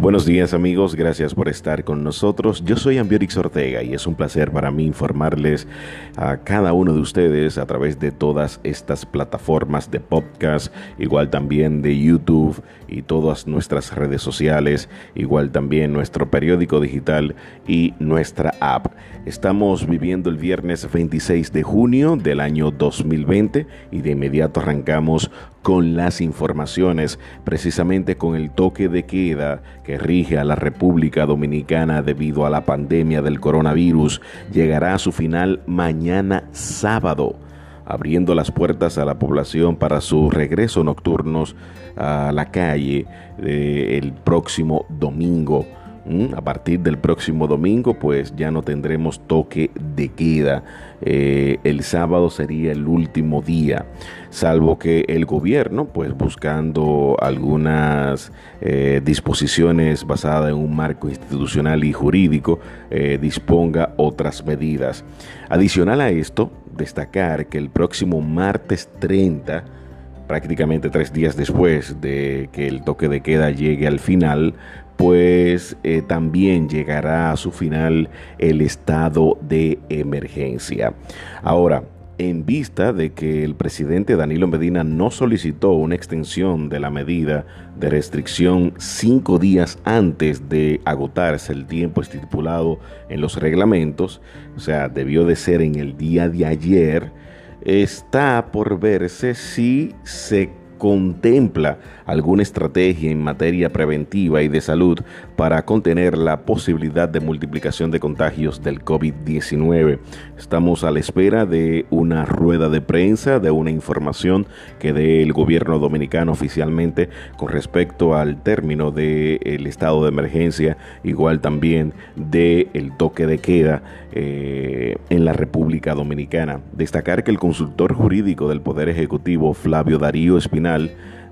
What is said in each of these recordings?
Buenos días amigos, gracias por estar con nosotros. Yo soy Ambiorix Ortega y es un placer para mí informarles a cada uno de ustedes a través de todas estas plataformas de podcast, igual también de YouTube y todas nuestras redes sociales, igual también nuestro periódico digital y nuestra app. Estamos viviendo el viernes 26 de junio del año 2020 y de inmediato arrancamos con las informaciones, precisamente con el toque de queda que rige a la República Dominicana debido a la pandemia del coronavirus, llegará a su final mañana sábado abriendo las puertas a la población para su regreso nocturnos a la calle eh, el próximo domingo. Mm, a partir del próximo domingo, pues ya no tendremos toque de queda. Eh, el sábado sería el último día, salvo que el gobierno, pues buscando algunas eh, disposiciones basadas en un marco institucional y jurídico, eh, disponga otras medidas. Adicional a esto, destacar que el próximo martes 30, prácticamente tres días después de que el toque de queda llegue al final, pues eh, también llegará a su final el estado de emergencia. Ahora, en vista de que el presidente Danilo Medina no solicitó una extensión de la medida de restricción cinco días antes de agotarse el tiempo estipulado en los reglamentos, o sea, debió de ser en el día de ayer, está por verse si se contempla alguna estrategia en materia preventiva y de salud para contener la posibilidad de multiplicación de contagios del COVID-19. Estamos a la espera de una rueda de prensa, de una información que dé el gobierno dominicano oficialmente con respecto al término del estado de emergencia, igual también del el toque de queda eh, en la República Dominicana. Destacar que el consultor jurídico del Poder Ejecutivo, Flavio Darío Espinal,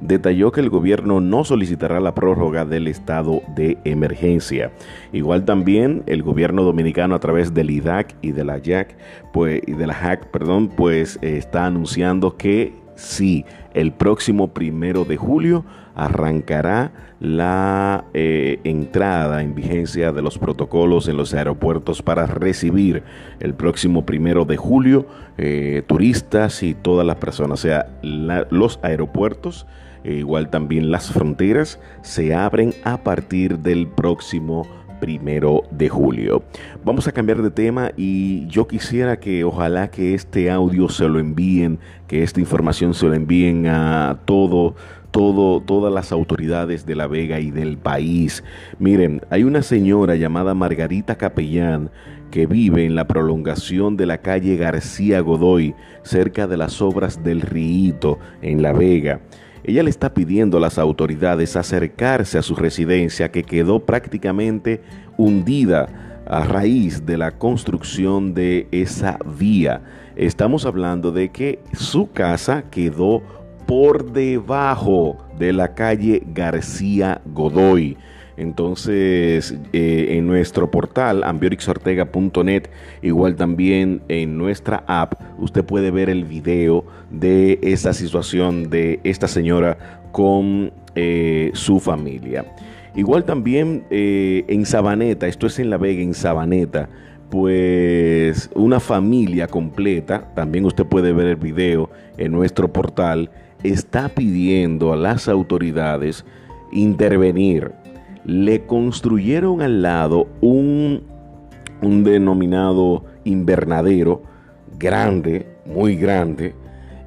detalló que el gobierno no solicitará la prórroga del estado de emergencia. Igual también el gobierno dominicano a través del IDAC y de la JAC, pues, y de la HAC, perdón, pues está anunciando que sí, el próximo primero de julio arrancará la eh, entrada en vigencia de los protocolos en los aeropuertos para recibir el próximo primero de julio eh, turistas y todas las personas, o sea, los aeropuertos e igual también las fronteras se abren a partir del próximo primero de julio. Vamos a cambiar de tema y yo quisiera que ojalá que este audio se lo envíen, que esta información se lo envíen a todo, todo, todas las autoridades de La Vega y del país. Miren, hay una señora llamada Margarita Capellán que vive en la prolongación de la calle García Godoy, cerca de las obras del Ríito, en La Vega. Ella le está pidiendo a las autoridades acercarse a su residencia que quedó prácticamente hundida a raíz de la construcción de esa vía. Estamos hablando de que su casa quedó por debajo de la calle García Godoy. Entonces, eh, en nuestro portal ambiorixortega.net, igual también en nuestra app, usted puede ver el video de esta situación de esta señora con eh, su familia. Igual también eh, en Sabaneta, esto es en La Vega, en Sabaneta, pues una familia completa, también usted puede ver el video en nuestro portal, está pidiendo a las autoridades intervenir le construyeron al lado un, un denominado invernadero grande, muy grande.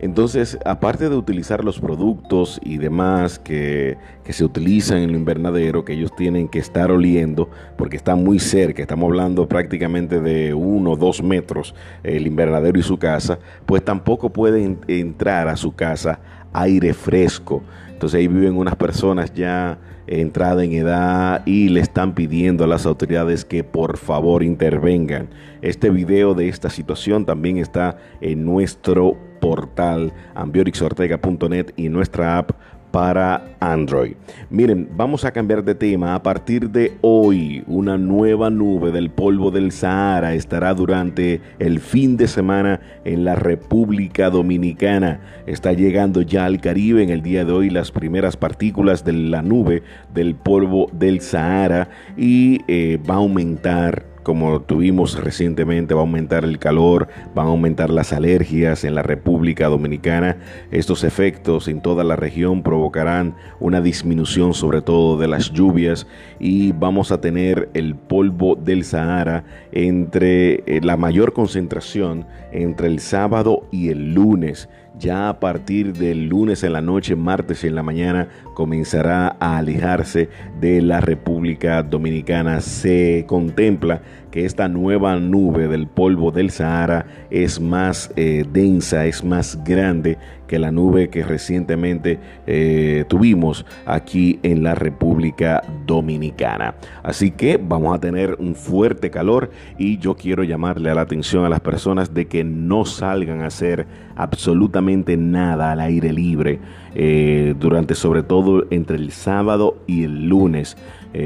Entonces, aparte de utilizar los productos y demás que, que, se utilizan en el invernadero, que ellos tienen que estar oliendo, porque está muy cerca, estamos hablando prácticamente de uno o dos metros el invernadero y su casa, pues tampoco pueden entrar a su casa aire fresco. Entonces ahí viven unas personas ya entrada en edad y le están pidiendo a las autoridades que por favor intervengan. Este video de esta situación también está en nuestro portal ambiorixortega.net y nuestra app para Android. Miren, vamos a cambiar de tema. A partir de hoy, una nueva nube del polvo del Sahara estará durante el fin de semana en la República Dominicana. Está llegando ya al Caribe en el día de hoy las primeras partículas de la nube del polvo del Sahara y eh, va a aumentar como tuvimos recientemente, va a aumentar el calor, van a aumentar las alergias en la República Dominicana. Estos efectos en toda la región provocarán una disminución sobre todo de las lluvias y vamos a tener el polvo del Sahara entre eh, la mayor concentración entre el sábado y el lunes. Ya a partir del lunes en la noche, martes en la mañana, comenzará a alejarse de la República Dominicana. Se contempla que esta nueva nube del polvo del Sahara es más eh, densa, es más grande que la nube que recientemente eh, tuvimos aquí en la República Dominicana. Así que vamos a tener un fuerte calor y yo quiero llamarle la atención a las personas de que no salgan a hacer absolutamente nada al aire libre eh, durante sobre todo entre el sábado y el lunes.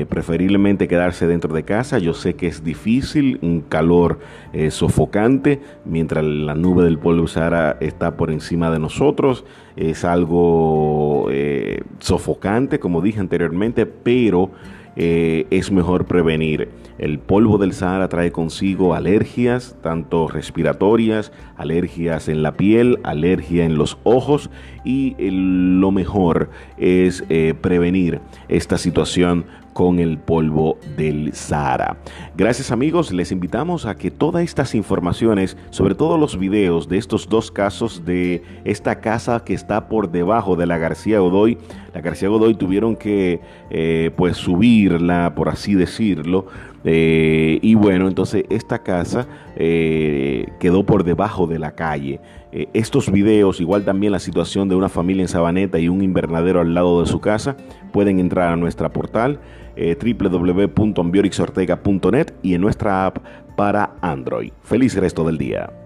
Preferiblemente quedarse dentro de casa. Yo sé que es difícil, un calor eh, sofocante, mientras la nube del polvo Sahara está por encima de nosotros. Es algo sofocante, como dije anteriormente, pero eh, es mejor prevenir. El polvo del Sahara trae consigo alergias, tanto respiratorias, alergias en la piel, alergia en los ojos y lo mejor es eh, prevenir esta situación con el polvo del Sahara. Gracias amigos, les invitamos a que todas estas informaciones, sobre todo los videos de estos dos casos de esta casa que está por debajo de la García Godoy, la García Godoy tuvieron que eh, pues por así decirlo, eh, y bueno, entonces esta casa eh, quedó por debajo de la calle. estos videos, igual también la situación de una familia en Sabaneta y un invernadero al lado de su casa, pueden entrar a nuestra portal eh, www.ambiorixortega.net y en nuestra app para Android. Feliz resto del día.